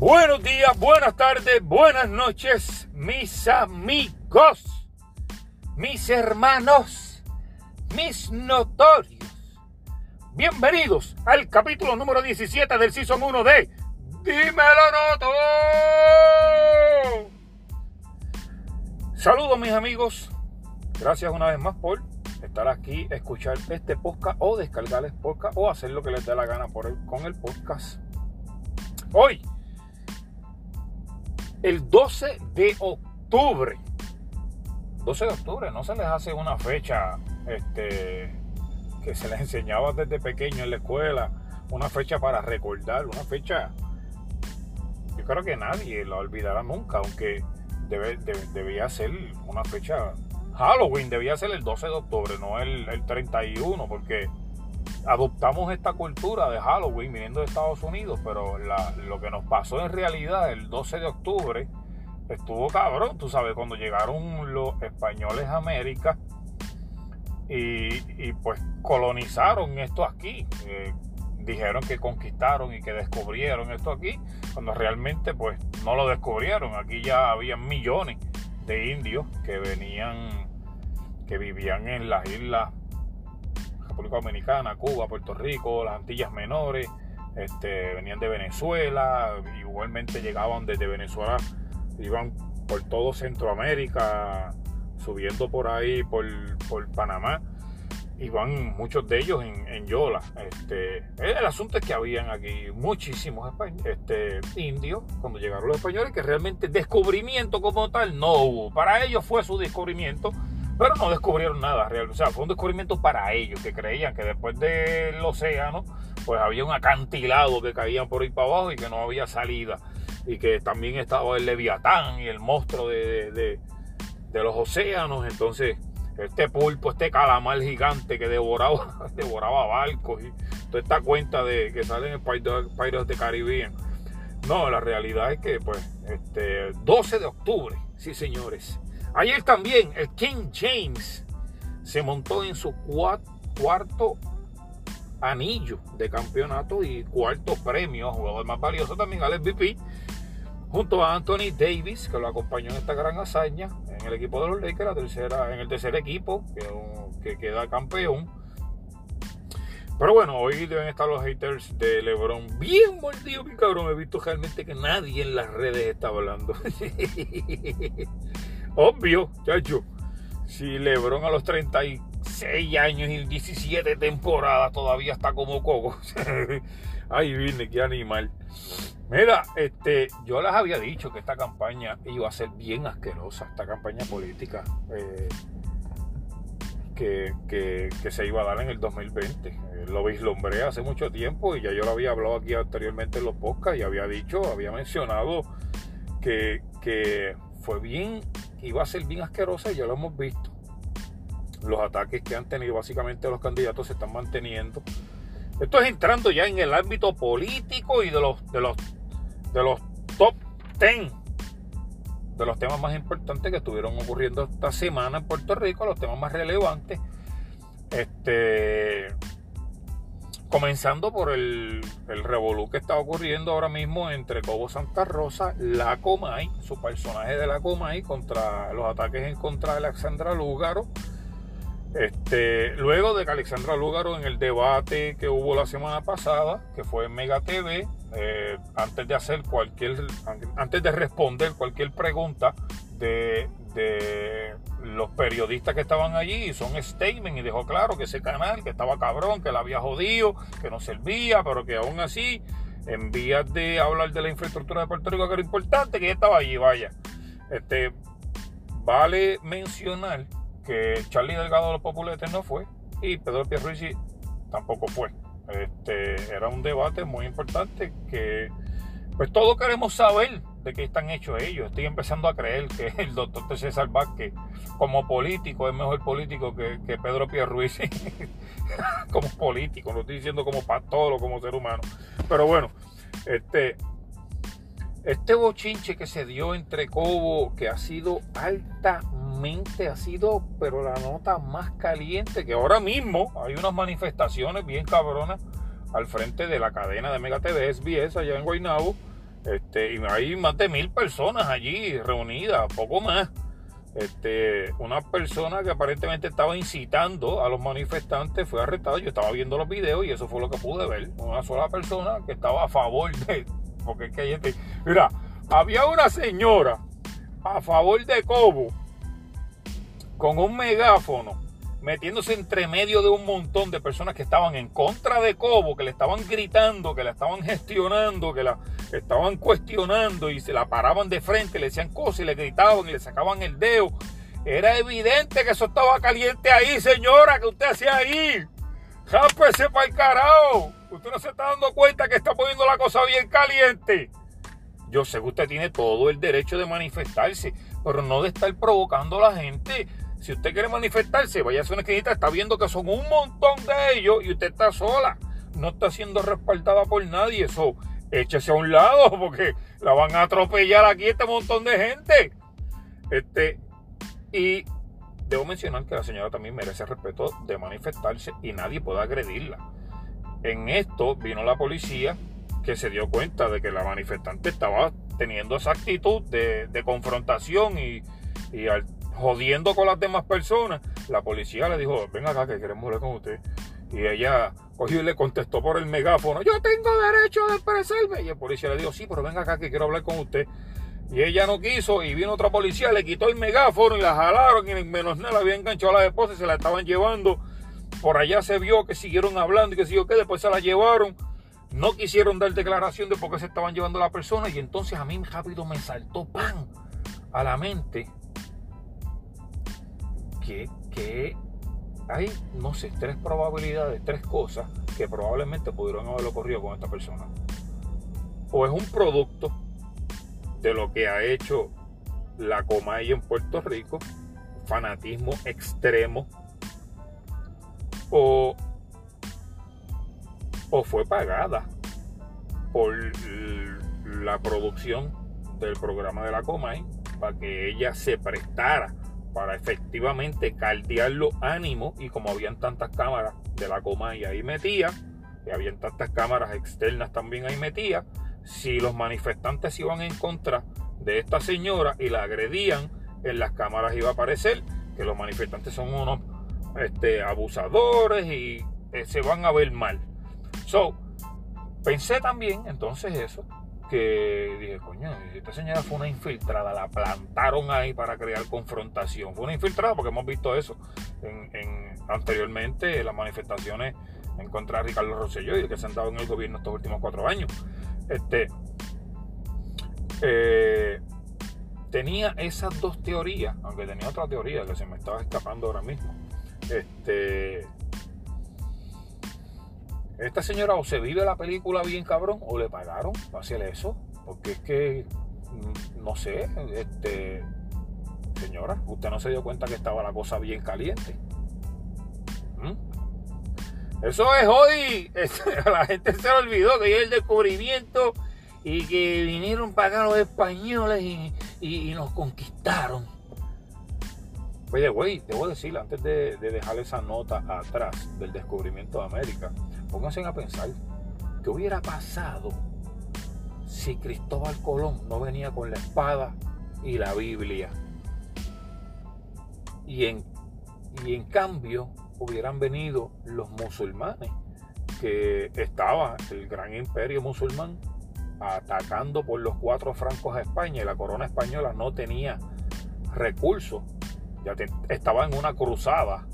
Buenos días, buenas tardes, buenas noches, mis amigos, mis hermanos, mis notorios. Bienvenidos al capítulo número 17 del Season 1 de Dímelo Noto. Saludos mis amigos, gracias una vez más por estar aquí, escuchar este podcast o descargar el podcast o hacer lo que les dé la gana por el, con el podcast. Hoy el 12 de octubre. 12 de octubre, no se les hace una fecha este, que se les enseñaba desde pequeño en la escuela, una fecha para recordar, una fecha, yo creo que nadie la olvidará nunca, aunque debe, debía ser una fecha, Halloween debía ser el 12 de octubre, no el, el 31, porque adoptamos esta cultura de Halloween viniendo de Estados Unidos, pero lo que nos pasó en realidad el 12 de octubre estuvo cabrón, tú sabes, cuando llegaron los españoles a América y, pues colonizaron esto aquí. Eh, dijeron que conquistaron y que descubrieron esto aquí, cuando realmente pues no lo descubrieron. Aquí ya había millones de indios que venían, que vivían en las islas Cuba, Puerto Rico, las Antillas Menores, este, venían de Venezuela, igualmente llegaban desde Venezuela, iban por todo Centroamérica, subiendo por ahí, por, por Panamá, iban muchos de ellos en, Yola. Este, el asunto es que habían aquí muchísimos este, indios cuando llegaron los españoles, que realmente descubrimiento como tal no hubo. Para ellos fue su descubrimiento pero no descubrieron nada real. O sea, fue un descubrimiento para ellos, que creían que después del océano, pues había un acantilado que caían por ahí para abajo y que no había salida. Y que también estaba el leviatán y el monstruo de, los océanos. Entonces, este pulpo, este calamar gigante que devoraba, devoraba barcos y toda esta cuenta de que salen en Pirates de Caribbean. No, la realidad es que, pues, este 12 de octubre, sí señores, Ayer también el King James se montó en su cuarto anillo de campeonato y cuarto premio, jugador más valioso también al MVP, junto a Anthony Davis, que lo acompañó en esta gran hazaña en el equipo de los Lakers, en el tercer equipo que, queda campeón. Pero bueno, hoy deben estar los haters de LeBron bien mordidos, mi cabrón. He visto realmente que nadie en las redes está hablando. Obvio, chacho. Si LeBron a los 36 años y 17 temporadas todavía está como coco. Ay, vine, qué animal. Mira, este, yo les había dicho que esta campaña iba a ser bien asquerosa, esta campaña política eh, que, que, se iba a dar en el 2020. Eh, lo vislumbré hace mucho tiempo y ya yo lo había hablado aquí anteriormente en los podcasts y había dicho, había mencionado que, que fue bien iba a ser bien asquerosa y ya lo hemos visto. Los ataques que han tenido básicamente los candidatos se están manteniendo. Esto es entrando ya en el ámbito político y de los, de los, de los top 10 de los temas más importantes que estuvieron ocurriendo esta semana en Puerto Rico, los temas más relevantes. Este, Comenzando por el, el revolú que está ocurriendo ahora mismo entre Cobo Santa Rosa, la Comay, su personaje de la Comay, contra los ataques en contra de Alexandra Lúgaro. Este, luego de que Alexandra Lúgaro en el debate que hubo la semana pasada, que fue en Mega TV, eh, antes de hacer cualquier, antes de responder cualquier pregunta de, de los periodistas que estaban allí hizo un statement y dejó claro que ese canal que estaba cabrón, que la había jodido, que no servía, pero que aún así, en vías de hablar de la infraestructura de Puerto Rico, que era importante, que ella estaba allí, vaya. Este, vale mencionar que Charlie Delgado de los Populetes no fue y Pedro Pierluisi tampoco fue. Este, era un debate muy importante que pues todos queremos saber de qué están hechos ellos. Estoy empezando a creer que el doctor César Vázquez, como político, es mejor político que, Pedro Pierruisi. como político, no estoy diciendo como pastor o como ser humano. Pero bueno, este, este bochinche que se dio entre Cobo, que ha sido altamente, ha sido, pero la nota más caliente, que ahora mismo hay unas manifestaciones bien cabronas al frente de la cadena de Mega TV SBS allá en Guaynabo Este, y hay más de mil personas allí reunidas, poco más. Este, una persona que aparentemente estaba incitando a los manifestantes fue arrestada. Yo estaba viendo los videos y eso fue lo que pude ver. Una sola persona que estaba a favor de. Porque es que hay gente. Mira, había una señora a favor de Cobo con un megáfono metiéndose entre medio de un montón de personas que estaban en contra de Cobo, que le estaban gritando, que la estaban gestionando, que la estaban cuestionando y se la paraban de frente, le decían cosas y le gritaban y le sacaban el dedo. Era evidente que eso estaba caliente ahí, señora, que usted hacía ahí. Jápese para el carajo. Usted no se está dando cuenta que está poniendo la cosa bien caliente. Yo sé que usted tiene todo el derecho de manifestarse, pero no de estar provocando a la gente. Si usted quiere manifestarse, vaya a una esquinita, está viendo que son un montón de ellos y usted está sola. No está siendo respaldada por nadie. Eso, échese a un lado porque la van a atropellar aquí este montón de gente. Este, y debo mencionar que la señora también merece respeto de manifestarse y nadie puede agredirla. En esto vino la policía que se dio cuenta de que la manifestante estaba teniendo esa actitud de, confrontación y, y al jodiendo con las demás personas, la policía le dijo, ven acá que queremos hablar con usted. Y ella cogió y le contestó por el megáfono, yo tengo derecho de expresarme. Y el policía le dijo, sí, pero venga acá que quiero hablar con usted. Y ella no quiso y vino otra policía, le quitó el megáfono y la jalaron y menos nada, la había enganchado a la esposa y se la estaban llevando. Por allá se vio que siguieron hablando y que siguió que después se la llevaron. No quisieron dar declaración de por qué se estaban llevando a la persona y entonces a mí rápido me saltó pan a la mente que, hay, no sé, tres probabilidades, tres cosas que probablemente pudieron haber ocurrido con esta persona. O es un producto de lo que ha hecho la Comay en Puerto Rico, fanatismo extremo, o, o fue pagada por la producción del programa de la Comay para que ella se prestara para efectivamente caldear los ánimos y como habían tantas cámaras de la coma y ahí metía, y habían tantas cámaras externas también ahí metía, si los manifestantes iban en contra de esta señora y la agredían, en las cámaras iba a aparecer que los manifestantes son unos este, abusadores y eh, se van a ver mal. So, pensé también entonces eso, que dije, coño, esta señora fue una infiltrada, la plantaron ahí para crear confrontación. Fue una infiltrada porque hemos visto eso en, anteriormente, las manifestaciones en contra de Ricardo Rosselló y el que se han dado en el gobierno estos últimos cuatro años. Este, eh, tenía esas dos teorías, aunque tenía otra teoría que se me estaba escapando ahora mismo. Este, esta señora o se vive la película bien cabrón o le pagaron para hacer eso. Porque es que, mm, no sé, este, señora, usted no se dio cuenta que estaba la cosa bien caliente. ¿Mm? Eso es hoy. la gente se olvidó que hay el descubrimiento y que vinieron para acá los españoles y, nos conquistaron. Oye, güey, debo decir, antes de dejar esa nota atrás del descubrimiento de América, pónganse a pensar, ¿qué hubiera pasado si Cristóbal Colón no venía con la espada y la Biblia? Y en, y en cambio hubieran venido los musulmanes, que estaba el gran imperio musulmán atacando por los cuatro francos a España y la corona española no tenía recursos, ya estaba en una cruzada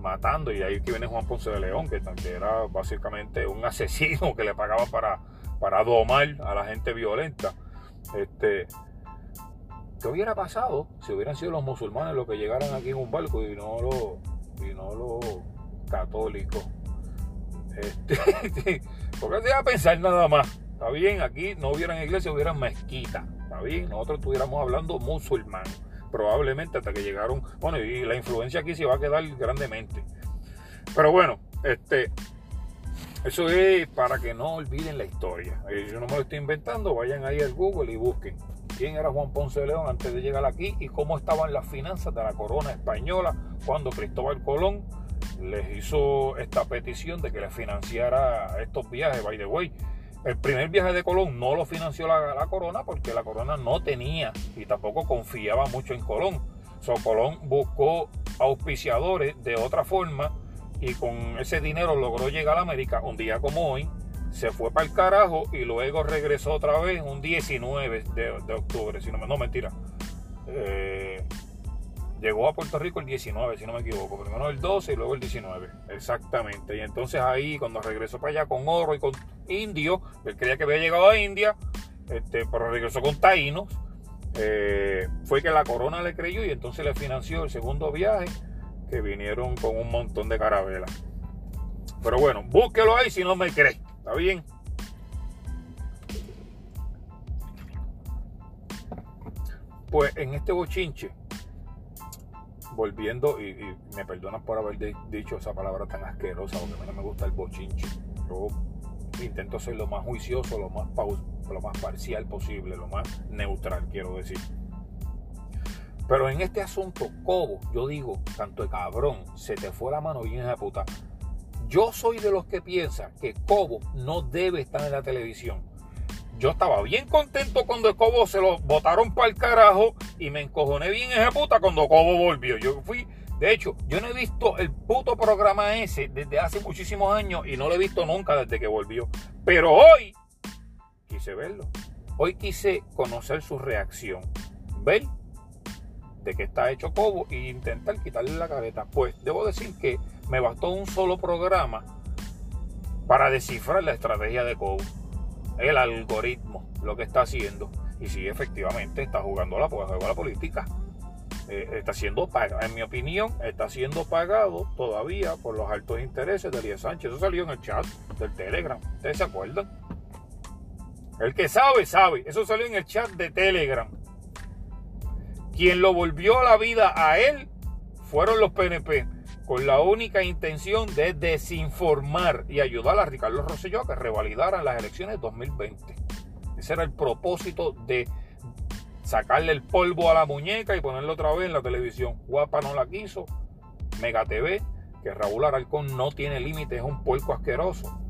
matando y ahí que viene Juan Ponce de León que, era básicamente un asesino que le pagaba para, para domar a la gente violenta. Este ¿qué hubiera pasado si hubieran sido los musulmanes los que llegaran aquí en un barco y no los y no los católicos este, porque se iba a pensar nada más. Está bien aquí no hubieran iglesia hubieran mezquita. Está bien nosotros estuviéramos hablando musulmán probablemente hasta que llegaron. Bueno, y la influencia aquí se va a quedar grandemente. Pero bueno, este. Eso es para que no olviden la historia. Eh, yo no me lo estoy inventando, vayan ahí al Google y busquen quién era Juan Ponce de León antes de llegar aquí y cómo estaban las finanzas de la corona española cuando Cristóbal Colón les hizo esta petición de que les financiara estos viajes. By the way, El primer viaje de Colón no lo financió la, corona porque la corona no tenía y tampoco confiaba mucho en Colón. So, Colón buscó auspiciadores de otra forma y con ese dinero logró llegar a América un día como hoy. Se fue para el carajo y luego regresó otra vez un 19 de, de octubre, si no, no mentira. Eh, llegó a Puerto Rico el 19, si no me equivoco. Primero el 12 y luego el 19. Exactamente. Y entonces ahí, cuando regresó para allá con oro y con indio, él creía que había llegado a India, este, pero regresó con taínos. Eh, fue que la corona le creyó y entonces le financió el segundo viaje que vinieron con un montón de carabelas. Pero bueno, búsquelo ahí si no me cree. ¿Está bien? Pues en este bochinche, volviendo, y, me perdonan por haber dicho esa palabra tan asquerosa, porque a mí no me gusta el bochinche. Yo intento ser lo más juicioso, lo más, lo más parcial posible, lo más neutral, quiero decir. Pero en este asunto, Cobo, yo digo, tanto de cabrón, se te fue la mano bien de puta. Yo soy de los que piensa que Cobo no debe estar en la televisión. Yo estaba bien contento cuando Cobo se lo botaron para el carajo y me encojoné bien esa puta cuando Cobo volvió. Yo fui, de hecho, yo no he visto el puto programa ese desde hace muchísimos años y no lo he visto nunca desde que volvió. Pero hoy quise verlo. Hoy quise conocer su reacción. Ver de qué está hecho Cobo e intentar quitarle la careta. Pues debo decir que me bastó un solo programa para descifrar la estrategia de Cobo. El algoritmo, lo que está haciendo. Y si efectivamente está jugando la, la política. Eh, está siendo pagado, en mi opinión, está siendo pagado todavía por los altos intereses de Elías Sánchez. Eso salió en el chat del Telegram. ¿Ustedes se acuerdan? El que sabe, sabe. Eso salió en el chat de Telegram. Quien lo volvió a la vida a él fueron los PNP, con la única intención de desinformar y ayudar a Ricardo Rosselló a que revalidaran las elecciones 2020. Ese era el propósito de sacarle el polvo a la muñeca y ponerlo otra vez en la televisión. Guapa no la quiso. Mega TV, que Raúl Alarcón no tiene límites, es un puerco asqueroso.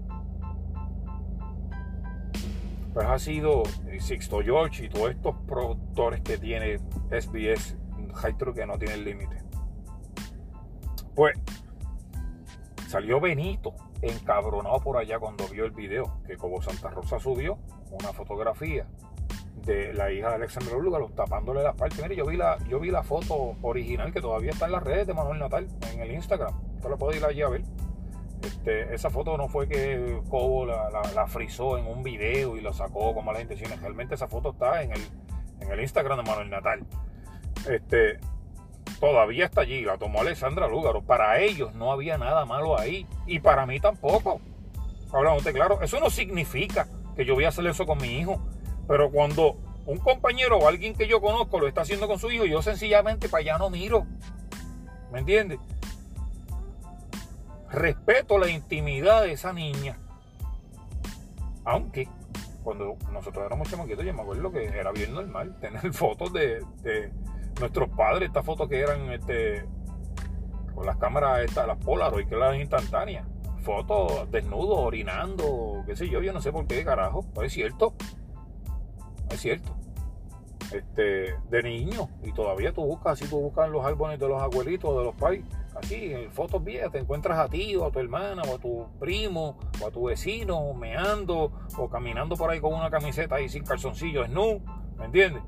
Pues ha sido Sixto George y todos estos productores que tiene SBS, High que no tiene límite. Pues salió Benito encabronado por allá cuando vio el video que como Santa Rosa subió una fotografía de la hija de Alexandra Lúgaro tapándole las partes. Mire, yo vi la, yo vi la foto original que todavía está en las redes de Manuel Natal, en el Instagram. Usted lo puede ir allí a ver. Este, esa foto no fue que Cobo la, la, frizó en un video y lo sacó con malas intenciones. Realmente esa foto está en el, en el Instagram de Manuel Natal. Este, todavía está allí, la tomó Alexandra Lúgaro. Para ellos no había nada malo ahí. Y para mí tampoco. Hablamos claro, eso no significa que yo voy a hacer eso con mi hijo. Pero cuando un compañero o alguien que yo conozco lo está haciendo con su hijo, yo sencillamente para allá no miro. ¿Me entiendes? respeto la intimidad de esa niña. Aunque cuando nosotros éramos chamaquitos, yo me acuerdo que era bien normal tener fotos de, nuestros padres, estas fotos que eran este, con las cámaras, estas, las Polaroid, que eran instantáneas. Fotos desnudos, orinando, qué sé yo, yo no sé por qué carajo. es cierto. es cierto. Este, de niño. Y todavía tú buscas, así tú buscas los álbumes de los abuelitos, de los pais así, en fotos viejas, te encuentras a ti o a tu hermana o a tu primo o a tu vecino meando o caminando por ahí con una camiseta ahí sin calzoncillos, nu, ¿me entiendes?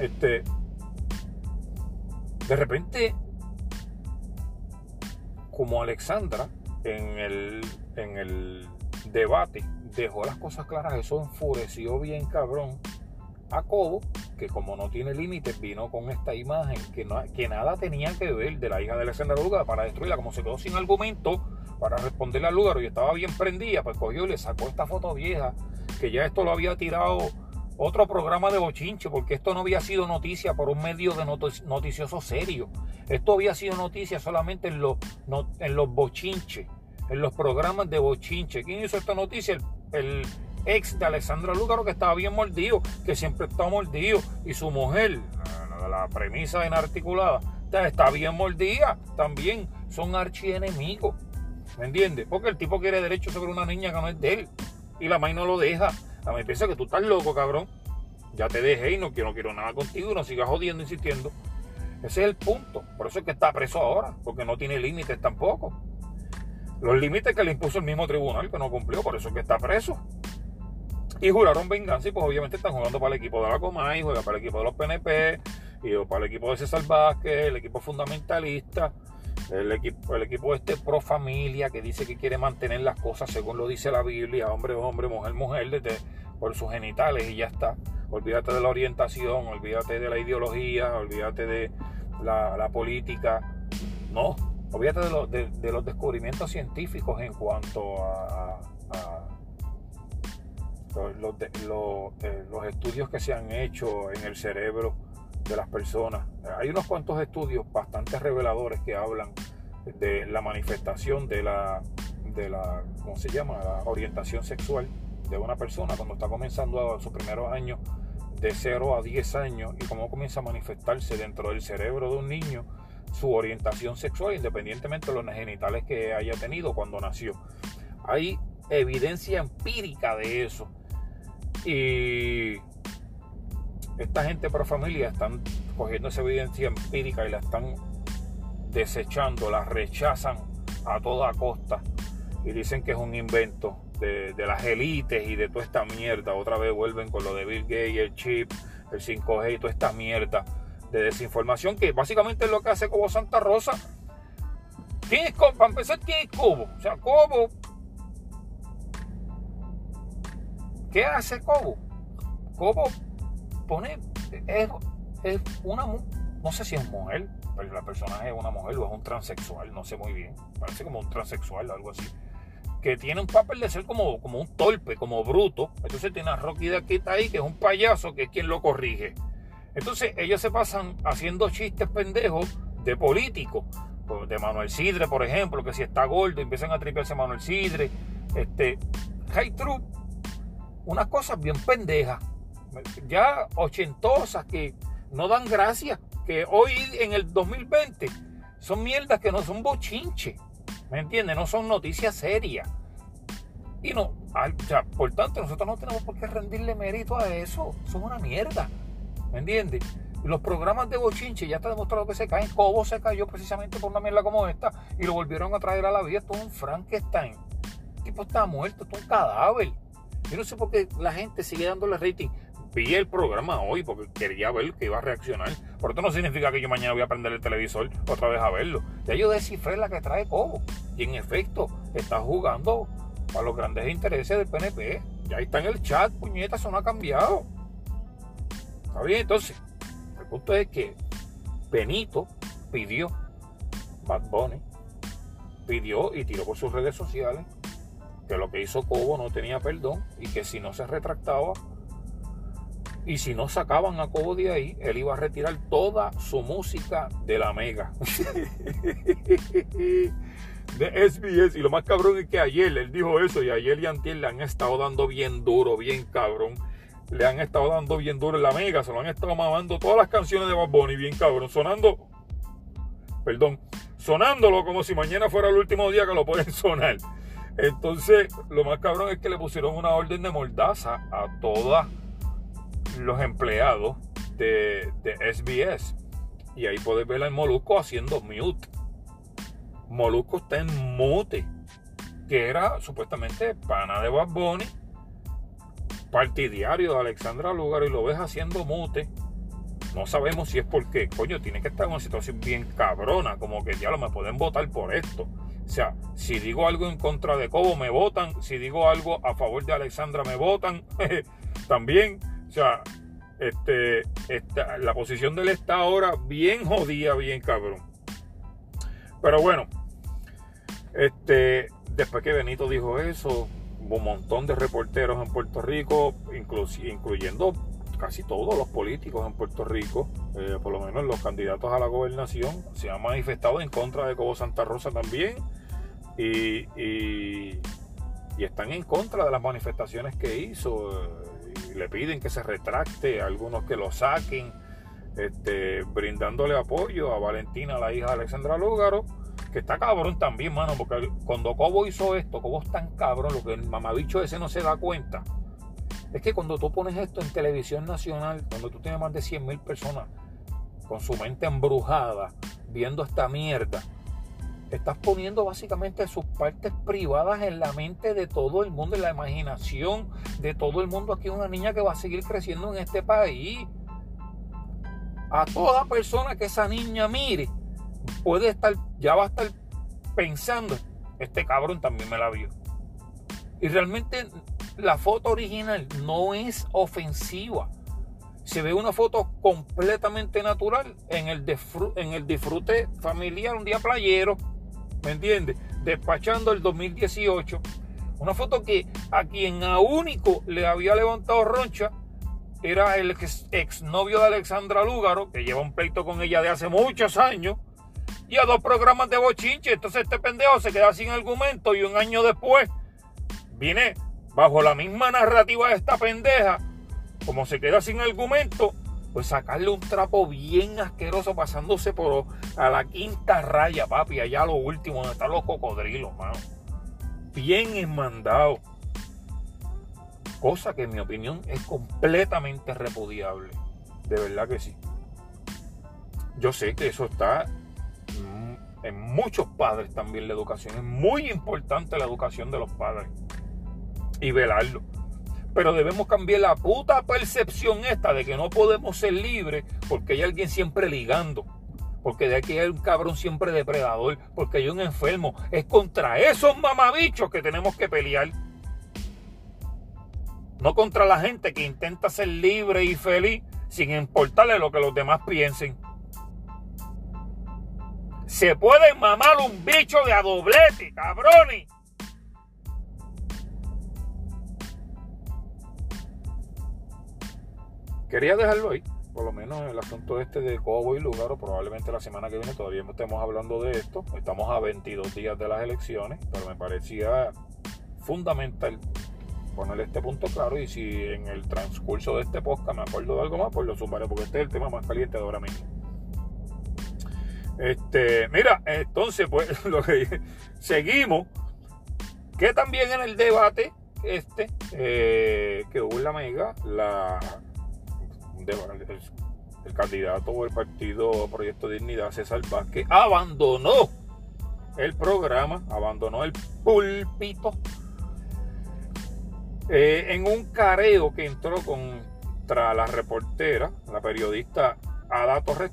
Este, de repente, como Alexandra en el, en el debate dejó las cosas claras, eso enfureció bien cabrón a Cobo que como no tiene límites, vino con esta imagen que, no, que nada tenía que ver de la hija de Alexandra Lúgaro para destruirla. Como se quedó sin argumento para responderle al Lúgaro y estaba bien prendida, pues cogió y le sacó esta foto vieja, que ya esto lo había tirado otro programa de bochinche, porque esto no había sido noticia por un medio de noticioso serio. Esto había sido noticia solamente en los, en los bochinches, en los programas de bochinche. ¿Quién hizo esta noticia? el ex de Alessandra Lúgaro, que estaba bien mordido, que siempre está mordido, y su mujer, la, premisa inarticulada, está bien mordida también, son archienemigos. ¿Me entiendes? Porque el tipo quiere derecho sobre una niña que no es de él. Y la May no lo deja. La May piensa que tú estás loco, cabrón. Ya te dejé y no quiero, no quiero nada contigo y no sigas jodiendo, insistiendo. Ese es el punto. Por eso es que está preso ahora, porque no tiene límites tampoco. Los límites que le impuso el mismo tribunal que no cumplió, por eso es que está preso. Y juraron venganza y pues obviamente están jugando para el equipo de la Comay, juega para el equipo de los PNP, y para el equipo de César Vázquez, el equipo fundamentalista, el equipo, el equipo este pro familia que dice que quiere mantener las cosas según lo dice la Biblia, hombre, hombre, mujer, mujer, desde, por sus genitales y ya está. Olvídate de la orientación, olvídate de la ideología, olvídate de la, política. No, olvídate de, los descubrimientos científicos en cuanto a, los, eh, los, estudios que se han hecho en el cerebro de las personas. Hay unos cuantos estudios bastante reveladores que hablan de la manifestación de la, de la ¿cómo se llama? La orientación sexual de una persona cuando está comenzando a sus primeros años de 0 a 10 años y cómo comienza a manifestarse dentro del cerebro de un niño su orientación sexual independientemente de los genitales que haya tenido cuando nació. Hay evidencia empírica de eso. Y esta gente pro familia están cogiendo esa evidencia empírica y la están desechando, la rechazan a toda costa y dicen que es un invento de, las élites y de toda esta mierda. Otra vez vuelven con lo de Bill Gates, el chip, el 5G y toda esta mierda de desinformación que básicamente es lo que hace Cobo Santa Rosa. ¿Quién es Cobo? Para empezar, ¿quién es Cobo? O sea, Cobo. ¿Qué hace Cobo? Cobo pone. Es, es una. No sé si es mujer, pero la personaje es una mujer o es un transexual, no sé muy bien. Parece como un transexual o algo así que tiene un papel de ser como, como un torpe, como bruto. Entonces tiene a Rocky de aquí está ahí, que es un payaso, que es quien lo corrige. Entonces ellos se pasan haciendo chistes pendejos de políticos. Pues, de Manuel Sidre, por ejemplo, que si está gordo, empiezan a tripearse Manuel Sidre. Este, High unas cosas bien pendejas, ya ochentosas, que no dan gracia, que hoy en el 2020 son mierdas que no son bochinche. ¿Me entiendes? No son noticias serias. Y no, o sea, por tanto, nosotros no tenemos por qué rendirle mérito a eso. Son una mierda. ¿Me entiendes? Los programas de bochinche ya está demostrado que se caen. Cobo se cayó precisamente por una mierda como esta y lo volvieron a traer a la vida. Esto es un Frankenstein. El tipo está muerto, esto es un cadáver. Yo no sé por qué la gente sigue dándole rating vi el programa hoy porque quería ver que iba a reaccionar. Por esto no significa que yo mañana voy a prender el televisor otra vez a verlo. Ya yo descifré la que trae Cobo. Y en efecto, está jugando a los grandes intereses del PNP. Ya está en el chat, puñeta, eso no ha cambiado. Está bien, entonces, el punto es que Benito pidió, Bad Bunny, pidió y tiró por sus redes sociales que lo que hizo Cobo no tenía perdón y que si no se retractaba, y si no sacaban a Cobo de ahí, él iba a retirar toda su música de la Mega. de SBS. Y lo más cabrón es que ayer él dijo eso y ayer y antier le han estado dando bien duro, bien cabrón. Le han estado dando bien duro en la Mega. Se lo han estado mamando todas las canciones de Bad Bunny, bien cabrón. Sonando, perdón, sonándolo como si mañana fuera el último día que lo pueden sonar. Entonces, lo más cabrón es que le pusieron una orden de mordaza a todas los empleados de, SBS. Y ahí puedes ver al Molusco haciendo mute. Molusco está en mute. Que era supuestamente pana de Bad Bunny. Partidario de Alexandra Lugar y lo ves haciendo mute. No sabemos si es porque, coño, tiene que estar en una situación bien cabrona. Como que ya lo me pueden votar por esto. O sea, si digo algo en contra de Cobo, me votan. Si digo algo a favor de Alexandra, me votan. También. O sea, este, la posición de él está ahora bien jodida, bien cabrón. Pero bueno, este, después que Benito dijo eso, hubo un montón de reporteros en Puerto Rico, incluyendo casi todos los políticos en Puerto Rico, eh, por lo menos los candidatos a la gobernación, se han manifestado en contra de Cobo Santa Rosa también y, están en contra de las manifestaciones que hizo le piden que se retracte, algunos que lo saquen, este, brindándole apoyo a Valentina, la hija de Alexandra Lúgaro, que está cabrón también, mano, porque cuando Cobo hizo esto, Cobo es tan cabrón, lo que el mamabicho ese no se da cuenta, es que cuando tú pones esto en televisión nacional, cuando tú tienes más de 100 mil personas con su mente embrujada, viendo esta mierda, estás poniendo básicamente sus partes privadas en la mente de todo el mundo, en la imaginación de todo el mundo. Aquí una niña que va a seguir creciendo en este país. A toda persona que esa niña mire, puede estar, ya va a estar pensando, este cabrón también me la vio. Y realmente la foto original no es ofensiva. Se ve una foto completamente natural en el, en el disfrute familiar, un día playero, ¿me entiendes? Despachando el 2018. Una foto que a quien a único le había levantado roncha era el exnovio de Alexandra Lúgaro, que lleva un pleito con ella de hace muchos años, y a dos programas de bochinche. Entonces este pendejo se queda sin argumento y un año después viene bajo la misma narrativa de esta pendeja, como se queda sin argumento, pues sacarle un trapo bien asqueroso pasándose por a la quinta raya, papi, allá lo último, donde están los cocodrilos, mano. Bien enmandado. Cosa que en mi opinión es completamente repudiable. De verdad que sí. Yo sé que eso está en muchos padres también la educación. Es muy importante la educación de los padres y velarlo. Pero debemos cambiar la puta percepción esta de que no podemos ser libres porque hay alguien siempre ligando. Porque de aquí hay un cabrón siempre depredador. Porque hay un enfermo. Es contra esos mamabichos que tenemos que pelear. No contra la gente que intenta ser libre y feliz sin importarle lo que los demás piensen. Se puede mamar un bicho de a doblete, cabrones. Quería dejarlo ahí, por lo menos el asunto este de Cobo y Lugaro, probablemente la semana que viene todavía estemos hablando de esto. Estamos a 22 días de las elecciones, pero me parecía fundamental poner este punto claro y si en el transcurso de este podcast me acuerdo de algo más, pues lo sumaré porque este es el tema más caliente de ahora mismo. Este, mira, entonces, pues, lo que seguimos. Que también en el debate este eh, que hubo en la Mega, la, el, candidato o el partido Proyecto Dignidad, César Vázquez, abandonó el programa, abandonó el púlpito eh, en un careo que entró contra la reportera, la periodista Ada Torres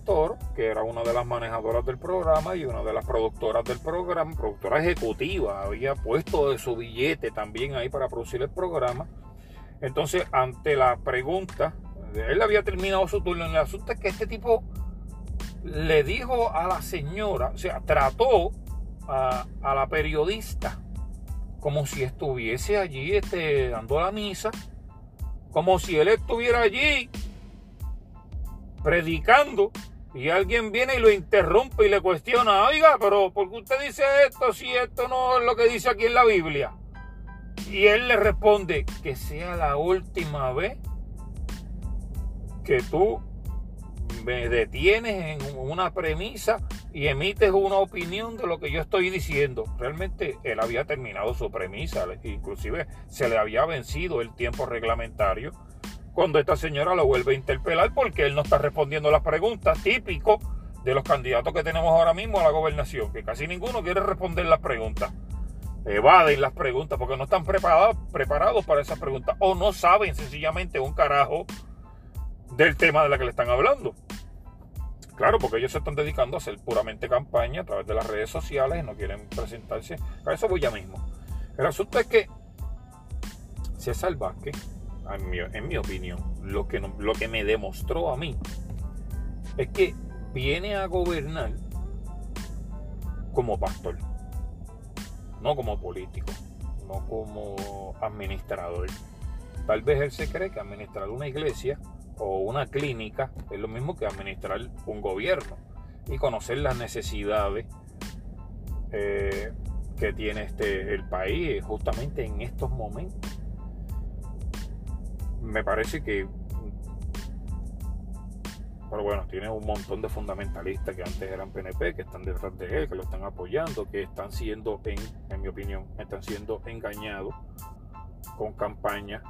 que era una de las manejadoras del programa y una de las productoras del programa, productora ejecutiva, había puesto de su billete también ahí para producir el programa. Entonces, ante la pregunta, él había terminado su turno. El asunto es que este tipo le dijo a la señora, o sea, trató a, la periodista como si estuviese allí este, dando la misa, como si él estuviera allí predicando y alguien viene y lo interrumpe y le cuestiona, oiga, pero ¿por qué usted dice esto si esto no es lo que dice aquí en la Biblia? Y él le responde, que sea la última vez que tú me detienes en una premisa y emites una opinión de lo que yo estoy diciendo. Realmente él había terminado su premisa, inclusive se le había vencido el tiempo reglamentario cuando esta señora lo vuelve a interpelar porque él no está respondiendo las preguntas, típico de los candidatos que tenemos ahora mismo a la gobernación, que casi ninguno quiere responder las preguntas. Evaden las preguntas porque no están preparados, para esas preguntas o no saben sencillamente un carajo del tema de la que le están hablando. Claro, porque ellos se están dedicando a hacer puramente campaña a través de las redes sociales y no quieren presentarse. A eso voy ya mismo. El asunto es que César Vázquez en mi, opinión, lo que, lo que me demostró a mí es que viene a gobernar como pastor, no como político, no como administrador. Tal vez él se cree que administrar una iglesia o una clínica es lo mismo que administrar un gobierno y conocer las necesidades eh, que tiene este, el país justamente en estos momentos. Me parece que Pero bueno, tiene un montón de fundamentalistas que antes eran PNP, que están detrás de él, que lo están apoyando, que están siendo, en, en mi opinión, están siendo engañados con campañas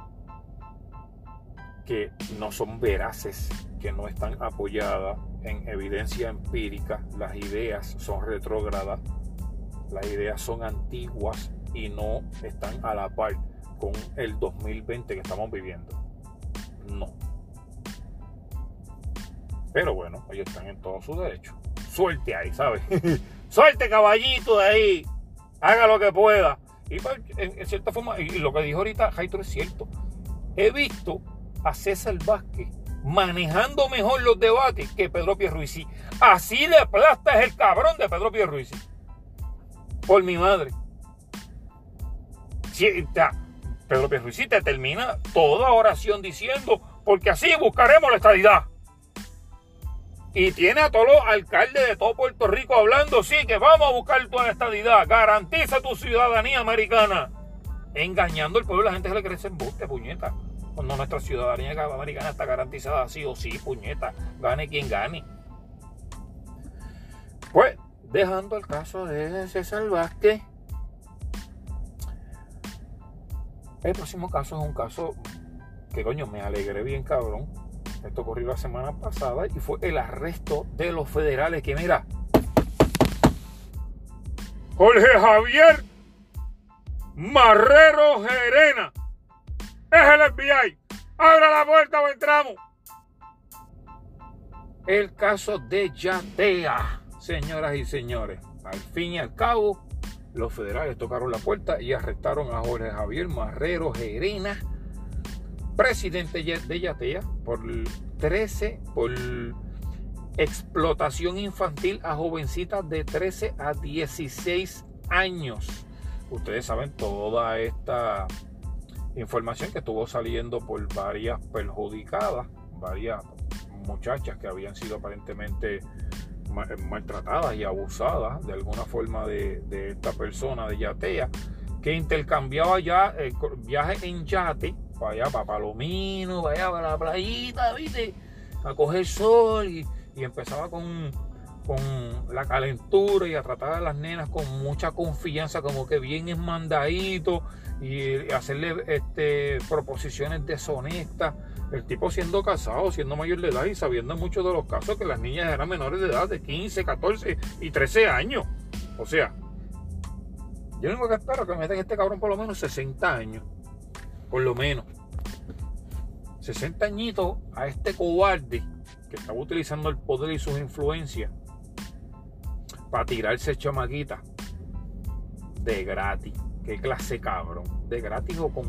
que no son veraces, que no están apoyadas en evidencia empírica, las ideas son retrógradas, las ideas son antiguas y no están a la par con el 2020 que estamos viviendo. No. Pero bueno, ellos están en todo su derecho. Suelte ahí, ¿sabes? Suelte caballito de ahí. Haga lo que pueda. Y pues, en, cierta forma, y lo que dijo ahorita Jaito es cierto. He visto a César Vázquez manejando mejor los debates que Pedro Pierruisi. Así de plasta es el cabrón de Pedro Pierruisi. Por mi madre. Pedro Pierruisi te termina toda oración diciendo, porque así buscaremos la estabilidad. Y tiene a todos los alcaldes de todo Puerto Rico hablando, sí, que vamos a buscar tu estadidad, garantiza tu ciudadanía americana. Engañando al pueblo, la gente se le crece en buste, puñeta. Cuando nuestra ciudadanía americana está garantizada así o sí, puñeta, gane quien gane. Pues, dejando el caso de César Vázquez, el próximo caso es un caso que coño me alegré bien cabrón esto ocurrió la semana pasada y fue el arresto de los federales que mira. Jorge Javier Marrero Gerena es el FBI. Abra la puerta o entramos. El caso de Yatea, señoras y señores. Al fin y al cabo, los federales tocaron la puerta y arrestaron a Jorge Javier Marrero Gerena presidente de Yatea por 13 por explotación infantil a jovencitas de 13 a 16 años. Ustedes saben toda esta información que estuvo saliendo por varias perjudicadas, varias muchachas que habían sido aparentemente maltratadas y abusadas de alguna forma de, esta persona de Yatea, que intercambiaba ya eh, viaje en yate para allá, para Palomino, para allá, para la playita, ¿viste? A coger sol y, empezaba con, con la calentura y a tratar a las nenas con mucha confianza, como que bien esmandadito y hacerle este, proposiciones deshonestas. El tipo siendo casado, siendo mayor de edad y sabiendo muchos de los casos que las niñas eran menores de edad de 15, 14 y 13 años. O sea, yo único que espero que me den este cabrón por lo menos 60 años por lo menos 60 añitos a este cobarde que estaba utilizando el poder y sus influencias para tirarse chamaquita de gratis. Qué clase cabrón. De gratis o con,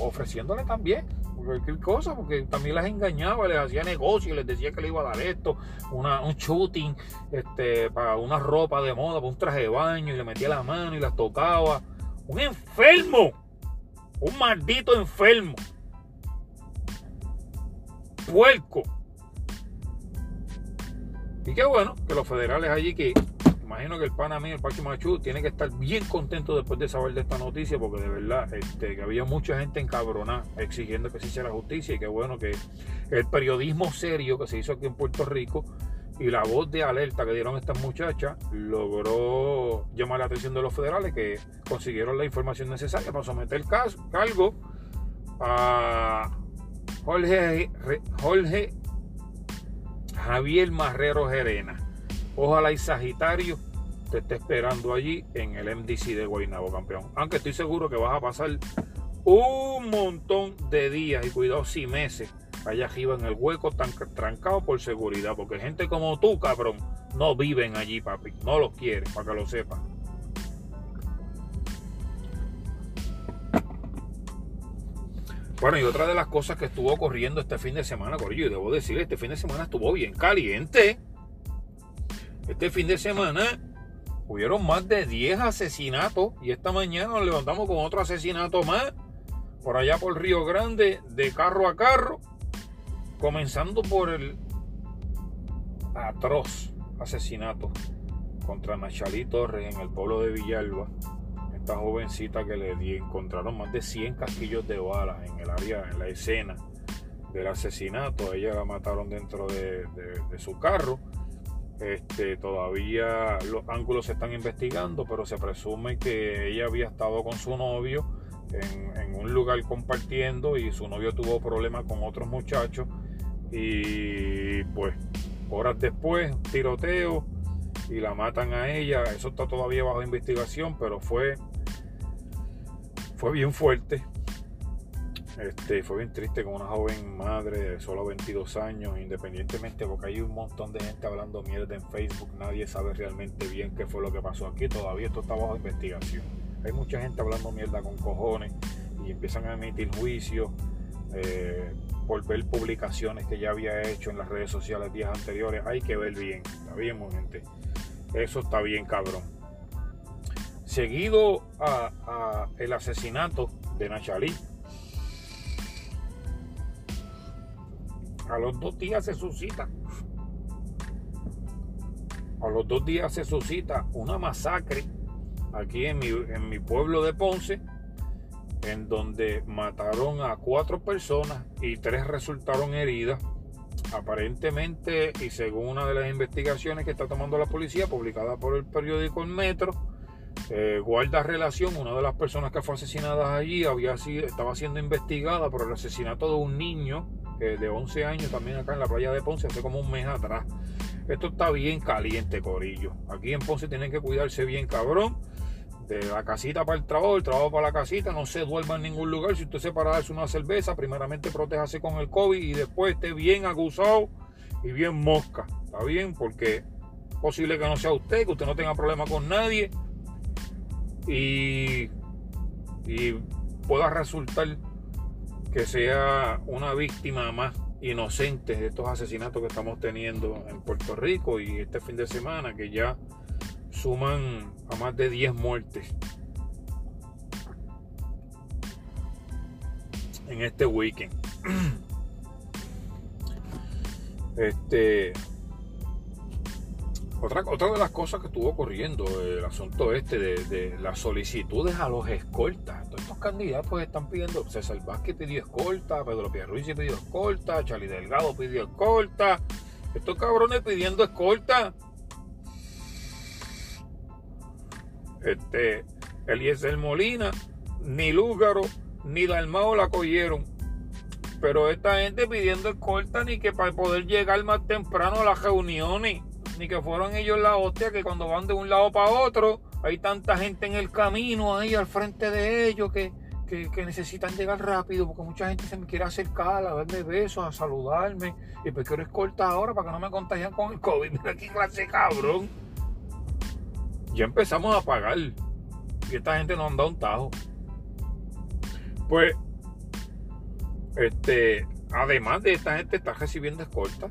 ofreciéndole también cualquier cosa, porque también las engañaba, les hacía negocio, les decía que le iba a dar esto, una, un shooting, este, para una ropa de moda, para un traje de baño, y le metía la mano y las tocaba. Un enfermo. Un maldito enfermo. Puerco. Y qué bueno que los federales allí que imagino que el pana mío, el Pachi Machu, tiene que estar bien contento después de saber de esta noticia, porque de verdad este, que había mucha gente encabronada exigiendo que se hiciera justicia y qué bueno que el periodismo serio que se hizo aquí en Puerto Rico y la voz de alerta que dieron estas muchachas logró llamar la atención de los federales que consiguieron la información necesaria para someter caso, cargo a Jorge, Jorge Javier Marrero Gerena. Ojalá y Sagitario te esté esperando allí en el MDC de Guaynabo, campeón. Aunque estoy seguro que vas a pasar un montón de días y cuidado si meses allá arriba en el hueco tan trancado por seguridad, porque gente como tú, cabrón, no viven allí, papi, no los quiere, para que lo sepan. Bueno, y otra de las cosas que estuvo ocurriendo este fin de semana, Corillo, y debo decir, este fin de semana estuvo bien caliente. Este fin de semana hubieron más de 10 asesinatos y esta mañana nos levantamos con otro asesinato más por allá por Río Grande, de carro a carro. Comenzando por el atroz asesinato contra Nachalí Torres en el pueblo de Villalba. Esta jovencita que le encontraron más de 100 casquillos de balas en el área, en la escena. del asesinato. Ella la mataron dentro de, su carro. Este, todavía los ángulos se están investigando, pero se presume que ella había estado con su novio en, en un lugar compartiendo y su novio tuvo problemas con otros muchachos y pues horas después tiroteo y la matan a ella. Eso está todavía bajo investigación, pero fue fue bien fuerte. Este, fue bien triste con una joven madre de solo 22 años, independientemente, porque hay un montón de gente hablando mierda en Facebook, nadie sabe realmente bien qué fue lo que pasó aquí, todavía esto está bajo investigación. Hay mucha gente hablando mierda con cojones y empiezan a emitir juicios eh, por ver publicaciones que ya había hecho en las redes sociales días anteriores. Hay que ver bien, está bien, gente. Eso está bien, cabrón. Seguido a, el asesinato de Nachalí A los dos días se suscita. A los dos días se suscita una masacre aquí en mi, en mi pueblo de Ponce, en donde mataron a cuatro personas y tres resultaron heridas. Aparentemente, y según una de las investigaciones que está tomando la policía, publicada por el periódico El Metro, eh, guarda relación, una de las personas que fue asesinada allí había sido, estaba siendo investigada por el asesinato de un niño de 11 años también acá en la playa de Ponce hace como un mes atrás. Esto está bien caliente, Corillo. Aquí en Ponce tienen que cuidarse bien, cabrón. De la casita para el trabajo, el trabajo para la casita. No se duerma en ningún lugar. Si usted se para darse una cerveza, primeramente protéjase con el COVID y después esté bien acusado y bien mosca. ¿Está bien? Porque es posible que no sea usted, que usted no tenga problema con nadie y, pueda resultar que sea una víctima más inocente de estos asesinatos que estamos teniendo en Puerto Rico y este fin de semana que ya suman a más de 10 muertes en este weekend. Este otra, otra de las cosas que estuvo ocurriendo, el asunto este de, las solicitudes a los escoltas. Todos estos candidatos están pidiendo, César Vázquez pidió escolta, Pedro Pierluisi pidió escolta, Charlie Delgado pidió escolta. Estos cabrones pidiendo escolta. Este, Eliezer Molina, ni Lúgaro, ni Dalmao la cogieron. Pero esta gente pidiendo escolta ni que para poder llegar más temprano a las reuniones ni que fueron ellos la hostia, que cuando van de un lado para otro, hay tanta gente en el camino ahí al frente de ellos que, necesitan llegar rápido, porque mucha gente se me quiere acercar a darme besos, a saludarme, y pues quiero escoltar ahora para que no me contagian con el COVID. Mira qué clase cabrón. Ya empezamos a pagar. Y esta gente no han dado un tajo. Pues, este, además de esta gente está recibiendo escolta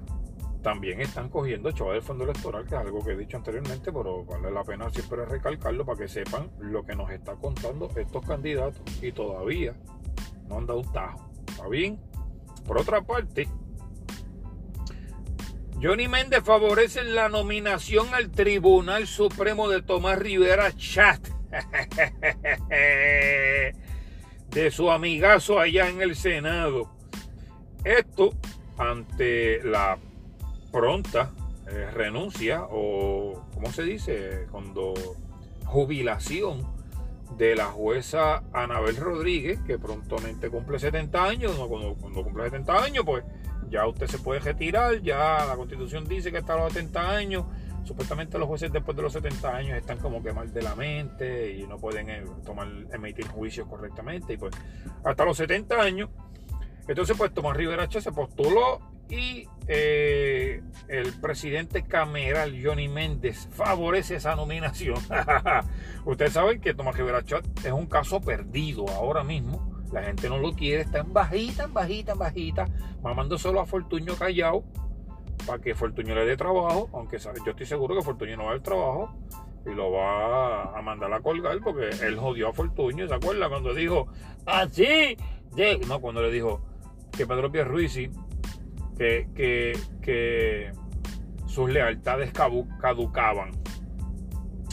también están cogiendo chavos del fondo electoral, que es algo que he dicho anteriormente, pero vale la pena siempre recalcarlo para que sepan lo que nos está contando estos candidatos y todavía no han dado un tajo. ¿Está bien? Por otra parte, Johnny Méndez favorece la nominación al Tribunal Supremo de Tomás Rivera Chat. de su amigazo allá en el Senado. Esto ante la pronta eh, renuncia o, ¿cómo se dice? Cuando jubilación de la jueza Anabel Rodríguez, que prontamente cumple 70 años, cuando, cuando cumple 70 años, pues ya usted se puede retirar, ya la constitución dice que hasta los 70 años, supuestamente los jueces después de los 70 años están como que mal de la mente y no pueden eh, tomar, emitir juicios correctamente, y pues hasta los 70 años, entonces pues Tomás Rivera se postuló y eh, el presidente cameral Johnny Méndez favorece esa nominación. Ustedes saben que Tomás Rivera Chat es un caso perdido ahora mismo. La gente no lo quiere, está en bajita, en bajita, en bajita, mamando solo a Fortuño callado para que Fortuño le dé trabajo, aunque yo estoy seguro que Fortuño no va al trabajo y lo va a mandar a colgar porque él jodió a Fortuño, ¿se acuerda? Cuando dijo, así, no, cuando le dijo que Pedro Pierruisi que, sus lealtades caducaban.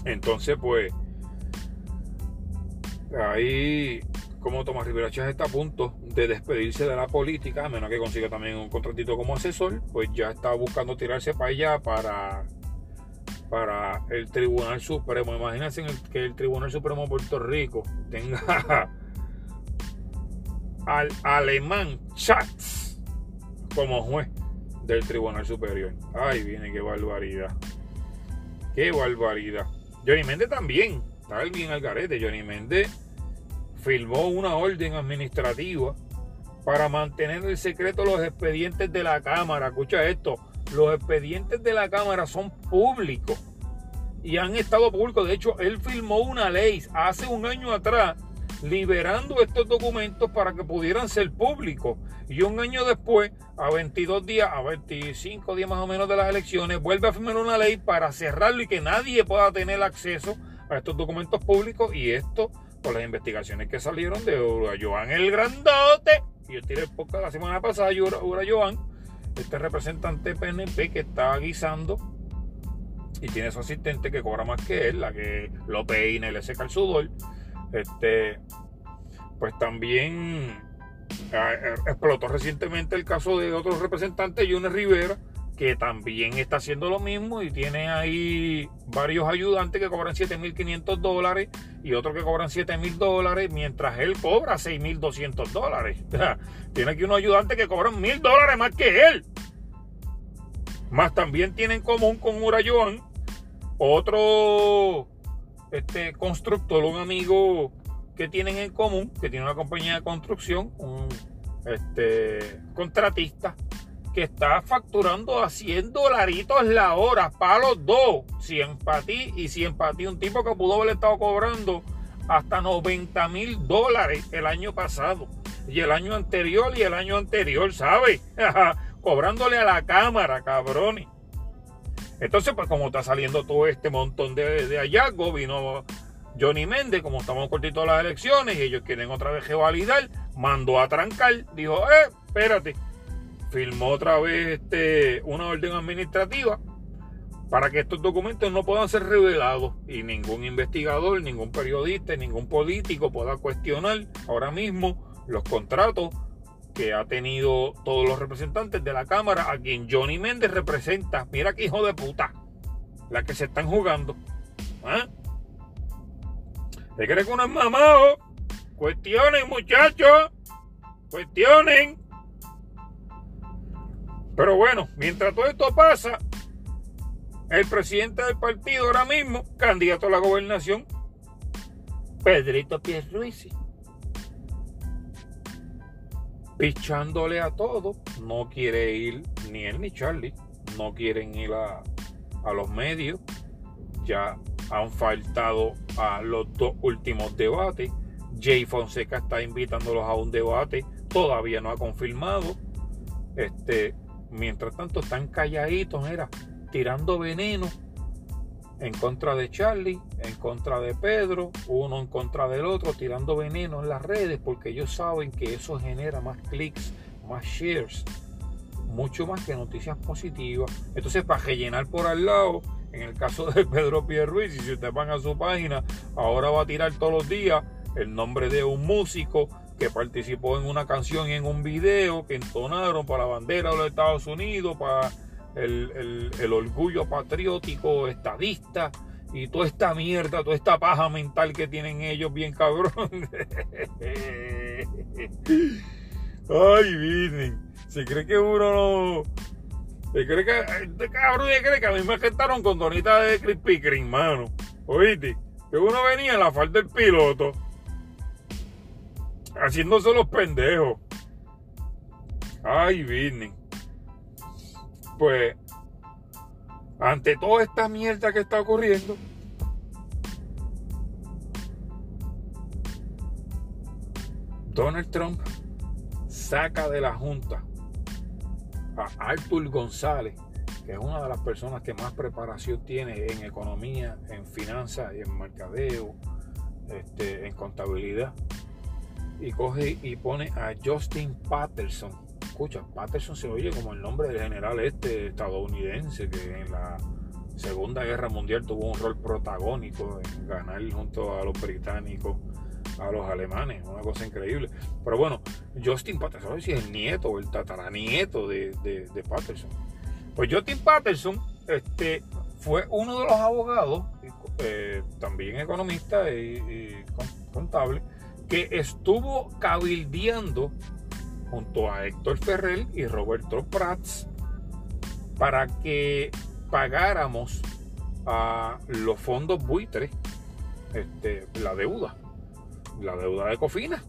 Entonces, pues, ahí como Tomás Rivera Chávez está a punto de despedirse de la política, a menos que consiga también un contratito como asesor, pues ya está buscando tirarse para allá para, para el Tribunal Supremo. Imagínense que el Tribunal Supremo de Puerto Rico tenga al alemán Schatz como juez del Tribunal Superior. Ay, viene, qué barbaridad. Qué barbaridad. Johnny Méndez también. Está bien al garete. Johnny Méndez firmó una orden administrativa para mantener el secreto los expedientes de la Cámara. Escucha esto, los expedientes de la Cámara son públicos y han estado públicos. De hecho, él firmó una ley hace un año atrás liberando estos documentos para que pudieran ser públicos. Y un año después, a 22 días, a 25 días más o menos de las elecciones, vuelve a firmar una ley para cerrarlo y que nadie pueda tener acceso a estos documentos públicos. Y esto por las investigaciones que salieron de Ura Joan el Grandote. Yo tiré el podcast la semana pasada, Ura Joan, este representante PNP que está guisando y tiene su asistente que cobra más que él, la que lo peina y le seca el sudor. Este, pues también explotó recientemente el caso de otro representante, Junior Rivera, que también está haciendo lo mismo y tiene ahí varios ayudantes que cobran 7.500 dólares y otros que cobran 7.000 dólares, mientras él cobra 6.200 dólares. tiene aquí unos ayudantes que cobran 1.000 dólares más que él. Más también tiene en común con Urayoan otro este, constructor, un amigo que tienen en común, que tiene una compañía de construcción, un este, contratista que está facturando a 100 dolaritos la hora para los dos. 100 para ti y 100 para ti. Un tipo que pudo haber estado cobrando hasta 90 mil dólares el año pasado. Y el año anterior y el año anterior, ¿sabes? Cobrándole a la cámara, cabrones. Entonces, pues como está saliendo todo este montón de, de hallazgos, vino Johnny Méndez, como estamos cortitos las elecciones y ellos quieren otra vez validar, mandó a trancar, dijo, eh, espérate, firmó otra vez este, una orden administrativa para que estos documentos no puedan ser revelados y ningún investigador, ningún periodista, ningún político pueda cuestionar ahora mismo los contratos que ha tenido todos los representantes de la Cámara a quien Johnny Méndez representa. Mira qué hijo de puta, la que se están jugando. ¿Ah? ¿Se cree que uno es mamado? Cuestionen, muchachos. Cuestionen. Pero bueno, mientras todo esto pasa, el presidente del partido ahora mismo, candidato a la gobernación, Pedrito Pierluisi, pichándole a todo, no quiere ir ni él ni Charlie, no quieren ir a, a los medios, ya han faltado a los dos últimos debates, Jay Fonseca está invitándolos a un debate, todavía no ha confirmado, este, mientras tanto están calladitos, era tirando veneno en contra de Charlie, en contra de Pedro, uno en contra del otro, tirando veneno en las redes, porque ellos saben que eso genera más clics, más shares, mucho más que noticias positivas. Entonces, para rellenar por al lado, en el caso de Pedro Pierruiz, si ustedes van a su página, ahora va a tirar todos los días el nombre de un músico que participó en una canción y en un video que entonaron para la bandera de los Estados Unidos, para el, orgullo patriótico estadista y toda esta mierda, toda esta paja mental que tienen ellos bien cabrón. Ay, vienen. Se cree que uno no. Se cree que. Este cabrón se cree que a mí me gestaron con donita de Crispy Kreme, mano. Oíste, que uno venía en la falda del piloto haciéndose los pendejos. Ay, vienen. Pues, ante toda esta mierda que está ocurriendo, Donald Trump saca de la Junta a Artur González, que es una de las personas que más preparación tiene en economía, en finanzas, en mercadeo, este, en contabilidad y coge y pone a Justin Patterson. Escucha, Patterson se oye como el nombre del general este estadounidense que en la Segunda Guerra Mundial tuvo un rol protagónico en ganar junto a los británicos a los alemanes, una cosa increíble. Pero bueno, Justin Patterson, ¿sabes si es el nieto o el tataranieto de, de, Patterson? Pues Justin Patterson este, fue uno de los abogados, eh, también economista y, contable, que estuvo cabildeando junto a Héctor Ferrer y Roberto Prats para que pagáramos a los fondos buitres este, la deuda, la deuda de Cofina,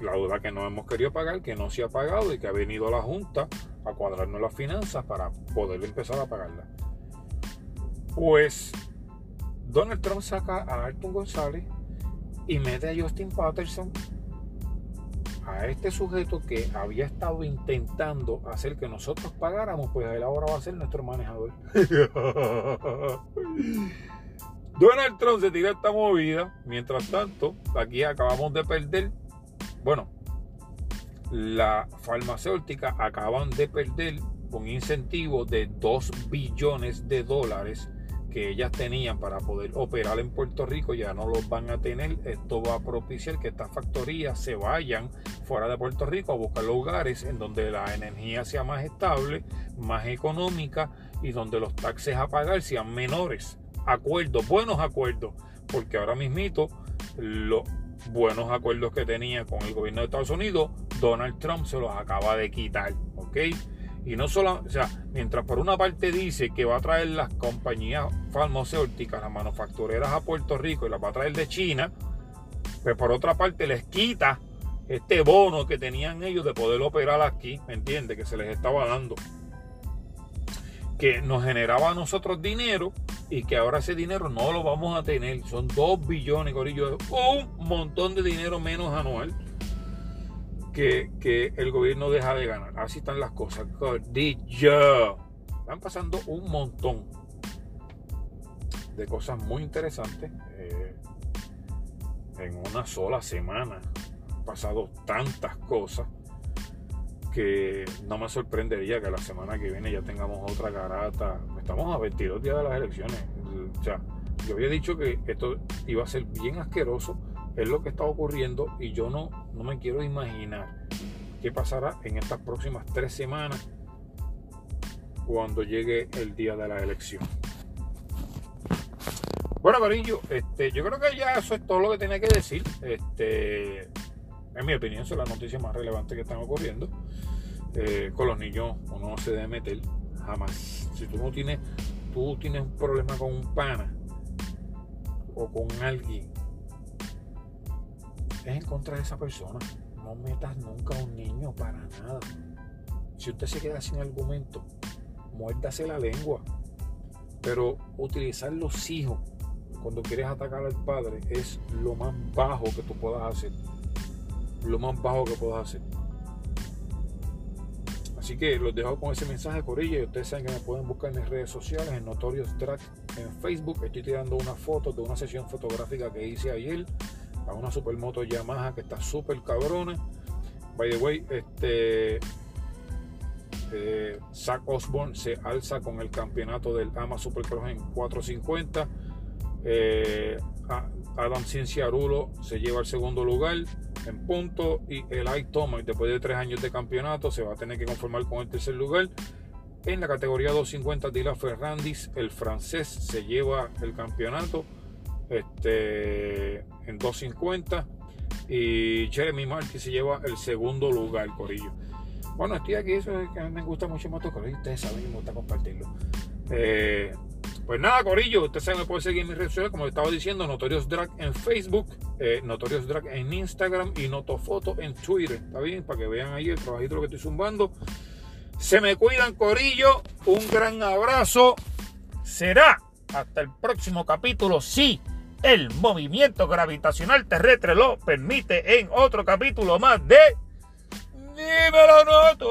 la deuda que no hemos querido pagar, que no se ha pagado y que ha venido la Junta a cuadrarnos las finanzas para poder empezar a pagarla. Pues Donald Trump saca a Arthur González y mete a Justin Patterson a este sujeto que había estado intentando hacer que nosotros pagáramos, pues él ahora va a ser nuestro manejador. Donald Trump se tira esta movida. Mientras tanto, aquí acabamos de perder. Bueno, la farmacéutica acaban de perder un incentivo de 2 billones de dólares que ellas tenían para poder operar en Puerto Rico ya no los van a tener. Esto va a propiciar que estas factorías se vayan fuera de Puerto Rico a buscar lugares en donde la energía sea más estable, más económica y donde los taxes a pagar sean menores acuerdos, buenos acuerdos, porque ahora mismito los buenos acuerdos que tenía con el gobierno de Estados Unidos, Donald Trump se los acaba de quitar, ¿ok? Y no solo, o sea, mientras por una parte dice que va a traer las compañías farmacéuticas, las manufactureras a Puerto Rico y las va a traer de China, pues por otra parte les quita este bono que tenían ellos de poder operar aquí, ¿me entiende? Que se les estaba dando. Que nos generaba a nosotros dinero y que ahora ese dinero no lo vamos a tener. Son 2 billones, Corillo, un montón de dinero menos anual que, el gobierno deja de ganar. Así están las cosas, Corillo. Están pasando un montón de cosas muy interesantes eh, en una sola semana. Han pasado tantas cosas que no me sorprendería que la semana que viene ya tengamos otra garata. Estamos a 22 días de las elecciones. O sea, yo había dicho que esto iba a ser bien asqueroso. Es lo que está ocurriendo y yo no, no me quiero imaginar qué pasará en estas próximas tres semanas cuando llegue el día de la elección. Bueno, Carillo, este, yo creo que ya eso es todo lo que tenía que decir. Este, en mi opinión, son las noticias más relevantes que están ocurriendo. Eh, con los niños uno no se debe meter jamás. Si tú no tienes, tú tienes un problema con un pana o con alguien, es en contra de esa persona. No metas nunca a un niño para nada. Si usted se queda sin argumento, muérdase la lengua. Pero utilizar los hijos cuando quieres atacar al padre es lo más bajo que tú puedas hacer lo más bajo que puedas hacer. Así que los dejo con ese mensaje, Corilla. Y ustedes saben que me pueden buscar en mis redes sociales, en Notorious Track en Facebook. Estoy tirando una foto de una sesión fotográfica que hice ayer a una supermoto Yamaha que está súper cabrona. By the way, este eh, Zach Osborne se alza con el campeonato del AMA Supercross en 450. Eh, Adam Cinciarulo se lleva el segundo lugar en punto y el Thomas después de tres años de campeonato se va a tener que conformar con el tercer lugar en la categoría 250 Dila Ferrandis el francés se lleva el campeonato este en 250 y Jeremy Marquez se lleva el segundo lugar Corillo bueno estoy aquí eso es que a mí me gusta mucho Corillo ustedes saben me gusta compartirlo eh, pues nada, Corillo, usted sabe, me puede seguir en mis redes sociales, como estaba diciendo, Notorious Drag en Facebook, eh, Notorious Drag en Instagram y Notofoto en Twitter. ¿Está bien? Para que vean ahí el trabajito que estoy zumbando. Se me cuidan, Corillo. Un gran abrazo. Será hasta el próximo capítulo, si el movimiento gravitacional terrestre lo permite en otro capítulo más de Dímelo Noto.